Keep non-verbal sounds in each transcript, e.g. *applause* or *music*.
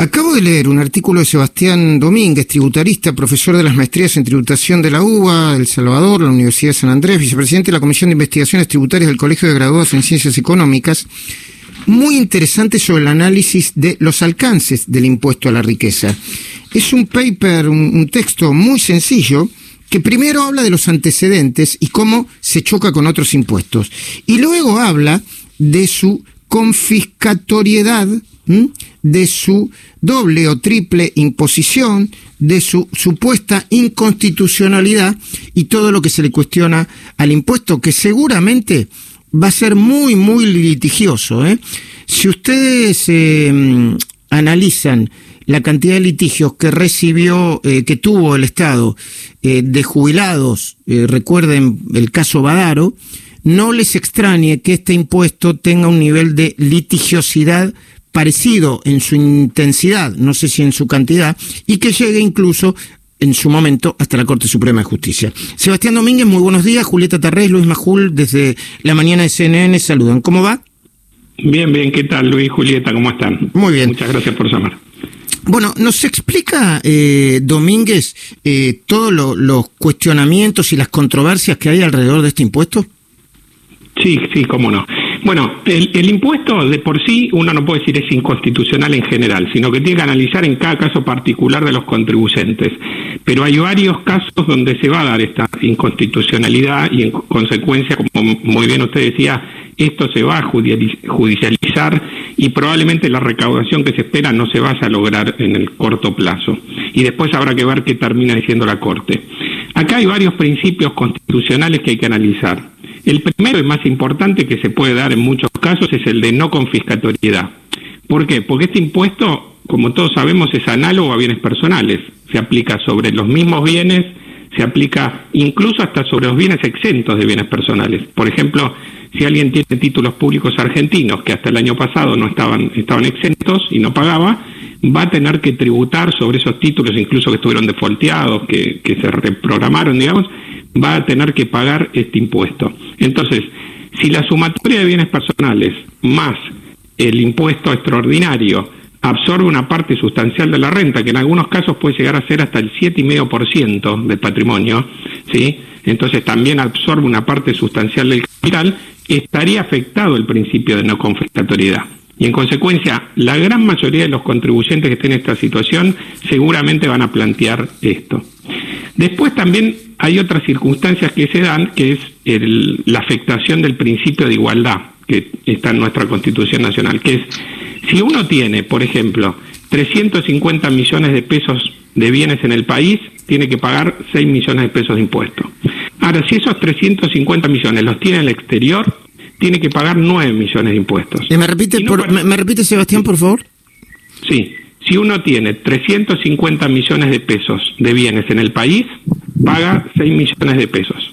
Acabo de leer un artículo de Sebastián Domínguez, tributarista, profesor de las maestrías en tributación de la UBA, El Salvador, la Universidad de San Andrés, vicepresidente de la Comisión de Investigaciones Tributarias del Colegio de Graduados en Ciencias Económicas, muy interesante sobre el análisis de los alcances del impuesto a la riqueza. Es un paper, un, texto muy sencillo, que primero habla de los antecedentes y cómo se choca con otros impuestos, y luego habla de su confiscatoriedad, de su doble o triple imposición, de su supuesta inconstitucionalidad y todo lo que se le cuestiona al impuesto, que seguramente va a ser muy, muy litigioso. ¿eh? Si ustedes eh, analizan la cantidad de litigios que recibió, eh, que tuvo el Estado de jubilados, recuerden el caso Badaro, no les extrañe que este impuesto tenga un nivel de litigiosidad parecido en su intensidad, no sé si en su cantidad, y que llegue incluso en su momento hasta la Corte Suprema de Justicia. Sebastián Domínguez, muy buenos días. Julieta Tarrés, Luis Majul, desde la mañana de CNN, saludan. ¿Cómo va? Bien, bien. ¿Qué tal, Luis, Julieta? ¿Cómo están? Muy bien. Muchas gracias por llamar. Bueno, ¿nos explica, eh, Domínguez, eh, todos los cuestionamientos y las controversias que hay alrededor de este impuesto? Sí, sí, cómo no. Bueno, el, impuesto de por sí uno no puede decir es inconstitucional en general, sino que tiene que analizar en cada caso particular de los contribuyentes. Pero hay varios casos donde se va a dar esta inconstitucionalidad y en consecuencia, como muy bien usted decía, esto se va a judicializar y probablemente la recaudación que se espera no se vaya a lograr en el corto plazo. Y después habrá que ver qué termina diciendo la Corte. Acá hay varios principios constitucionales que hay que analizar. El primero y más importante que se puede dar en muchos casos es el de no confiscatoriedad. ¿Por qué? Porque este impuesto, como todos sabemos, es análogo a bienes personales. Se aplica sobre los mismos bienes, se aplica incluso hasta sobre los bienes exentos de bienes personales. Por ejemplo, si alguien tiene títulos públicos argentinos que hasta el año pasado no estaban, estaban exentos y no pagaba, va a tener que tributar sobre esos títulos, incluso que estuvieron defolteados, que, que se reprogramaron, digamos, va a tener que pagar este impuesto. Entonces, si la sumatoria de bienes personales más el impuesto extraordinario absorbe una parte sustancial de la renta, que en algunos casos puede llegar a ser hasta el 7,5% del patrimonio, ¿sí? entonces también absorbe una parte sustancial del capital, estaría afectado el principio de no confiscatoriedad. Y en consecuencia, la gran mayoría de los contribuyentes que estén en esta situación seguramente van a plantear esto. Después también hay otras circunstancias que se dan, que es la afectación del principio de igualdad que está en nuestra Constitución Nacional, que es si uno tiene, por ejemplo, 350 millones de pesos de bienes en el país, tiene que pagar 6 millones de pesos de impuestos. Ahora, si esos 350 millones los tiene en el exterior, tiene que pagar 9 millones de impuestos. ¿Me repite, me, repite Sebastián, por favor? Sí. Si uno tiene 350 millones de pesos de bienes en el país, paga 6 millones de pesos.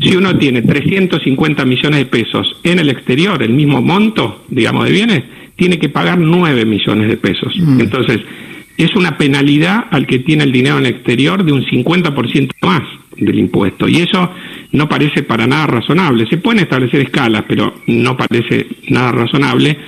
Si uno tiene 350 millones de pesos en el exterior, el mismo monto, digamos, de bienes, tiene que pagar 9 millones de pesos. Entonces, es una penalidad al que tiene el dinero en el exterior de un 50% más del impuesto. Y eso no parece para nada razonable. Se pueden establecer escalas, pero no parece nada razonable.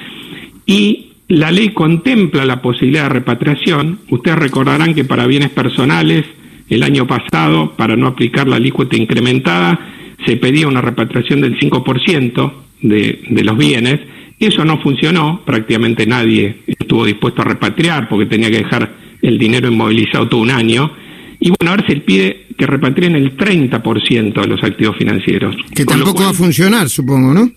Y la ley contempla la posibilidad de repatriación. Ustedes recordarán que para bienes personales, el año pasado, para no aplicar la alícuota incrementada, se pedía una repatriación del 5% de, de los bienes. Eso no funcionó, prácticamente nadie estuvo dispuesto a repatriar porque tenía que dejar el dinero inmovilizado todo un año. Y bueno, ahora se pide que repatrien el 30% de los activos financieros. Que tampoco va a funcionar, supongo, ¿no?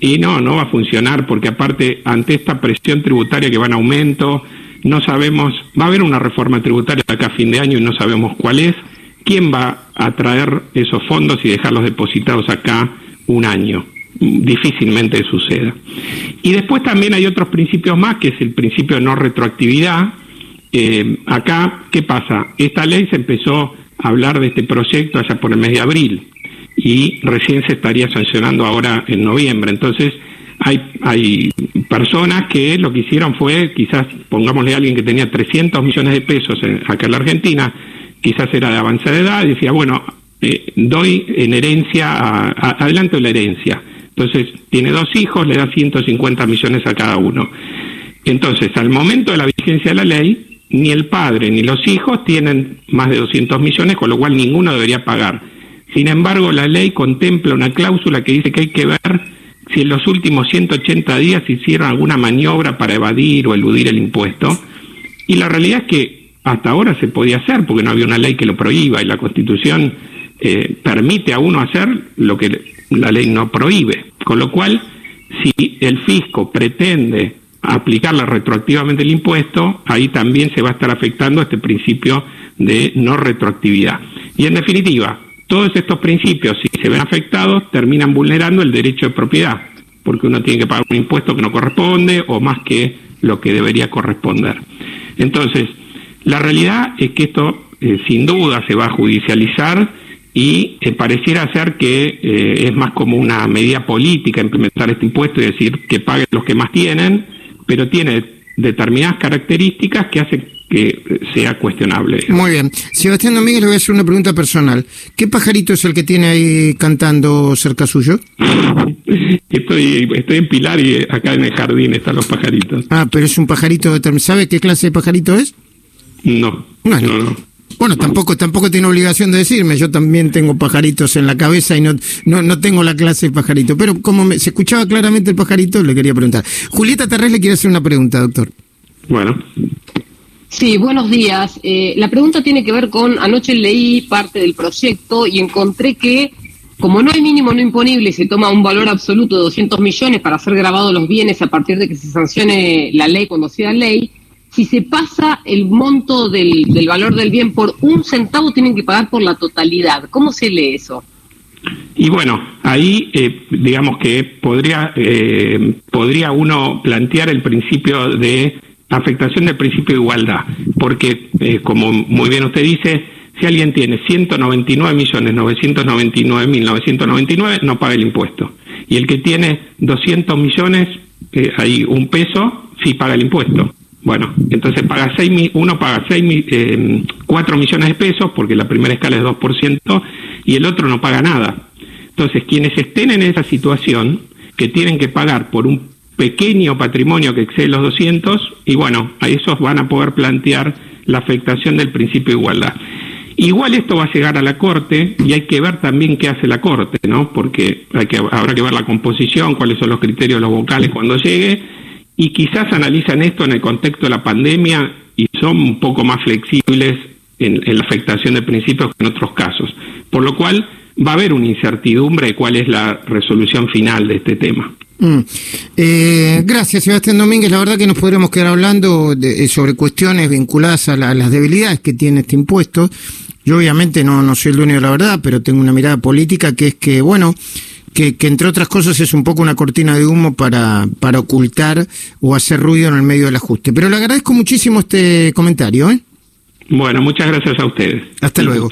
Y no, no va a funcionar porque aparte, ante esta presión tributaria que va en aumento, no sabemos, va a haber una reforma tributaria acá a fin de año y no sabemos cuál es, quién va a traer esos fondos y dejarlos depositados acá un año. Difícilmente suceda. Y después también hay otros principios más, que es el principio de no retroactividad. Eh, acá, ¿qué pasa? Esta ley se empezó a hablar de este proyecto allá por el mes de abril y recién se estaría sancionando ahora en noviembre. Entonces, hay, hay personas que lo que hicieron fue, quizás, pongámosle a alguien que tenía 300 millones de pesos acá en la Argentina, quizás era de avanzada edad, y decía, bueno, eh, doy en herencia, a, adelanto la herencia. Entonces, tiene dos hijos, le da 150 millones a cada uno. Entonces, al momento de la vigencia de la ley, ni el padre ni los hijos tienen más de 200 millones, con lo cual ninguno debería pagar. Sin embargo, la ley contempla una cláusula que dice que hay que ver si en los últimos 180 días hicieron alguna maniobra para evadir o eludir el impuesto. Y la realidad es que hasta ahora se podía hacer porque no había una ley que lo prohíba y la Constitución eh, permite a uno hacer lo que la ley no prohíbe. Con lo cual, si el fisco pretende aplicarla retroactivamente el impuesto, ahí también se va a estar afectando este principio de no retroactividad. Y en definitiva, todos estos principios, si se ven afectados, terminan vulnerando el derecho de propiedad, porque uno tiene que pagar un impuesto que no corresponde o más que lo que debería corresponder. Entonces, la realidad es que esto eh, sin duda se va a judicializar y eh, pareciera ser que eh, es más como una medida política implementar este impuesto y decir que paguen los que más tienen, pero tiene determinadas características que hacen que sea cuestionable. Muy bien. Sebastián Domínguez, le voy a hacer una pregunta personal. ¿Qué pajarito es el que tiene ahí cantando cerca suyo? *laughs* estoy, estoy en Pilar y acá en el jardín están los pajaritos. Ah, pero es un pajarito ¿Sabe qué clase de pajarito es? No. No, no. Bueno, tampoco tampoco tiene obligación de decirme. Yo también tengo pajaritos en la cabeza y no no, no tengo la clase de pajarito. Pero como se escuchaba claramente el pajarito, le quería preguntar. Julieta Terrés le quiere hacer una pregunta, doctor. Bueno. Sí, buenos días. Eh, la pregunta tiene que ver con, anoche leí parte del proyecto y encontré que, como no hay mínimo no imponible se toma un valor absoluto de 200 millones para ser grabados los bienes a partir de que se sancione la ley cuando sea ley, si se pasa el monto del, valor del bien por un centavo, tienen que pagar por la totalidad. ¿Cómo se lee eso? Y bueno, ahí eh, digamos que podría, eh, podría uno plantear el principio de afectación del principio de igualdad, porque eh, como muy bien usted dice, si alguien tiene 199 millones 999 mil 999 no paga el impuesto y el que tiene 200 millones eh, hay un peso sí paga el impuesto. Bueno, entonces paga seis, uno paga seis, eh, 4 millones de pesos porque la primera escala es 2% y el otro no paga nada. Entonces, quienes estén en esa situación, que tienen que pagar por un pequeño patrimonio que excede los 200 y bueno, a esos van a poder plantear la afectación del principio de igualdad. Igual esto va a llegar a la Corte y hay que ver también qué hace la Corte, ¿no? Porque hay que, habrá que ver la composición, cuáles son los criterios los vocales cuando llegue y quizás analizan esto en el contexto de la pandemia y son un poco más flexibles en, la afectación de principios que en otros casos. Por lo cual va a haber una incertidumbre de cuál es la resolución final de este tema. Mm. Eh, gracias, Sebastián Domínguez. La verdad que nos podríamos quedar hablando eh, sobre cuestiones vinculadas a, las debilidades que tiene este impuesto. Yo obviamente no, no soy el dueño de la verdad, pero tengo una mirada política que es que, bueno, que, que, entre otras cosas es un poco una cortina de humo para, para ocultar o hacer ruido en el medio del ajuste. Pero le agradezco muchísimo este comentario. ¿eh? Bueno, muchas gracias a ustedes. Hasta luego.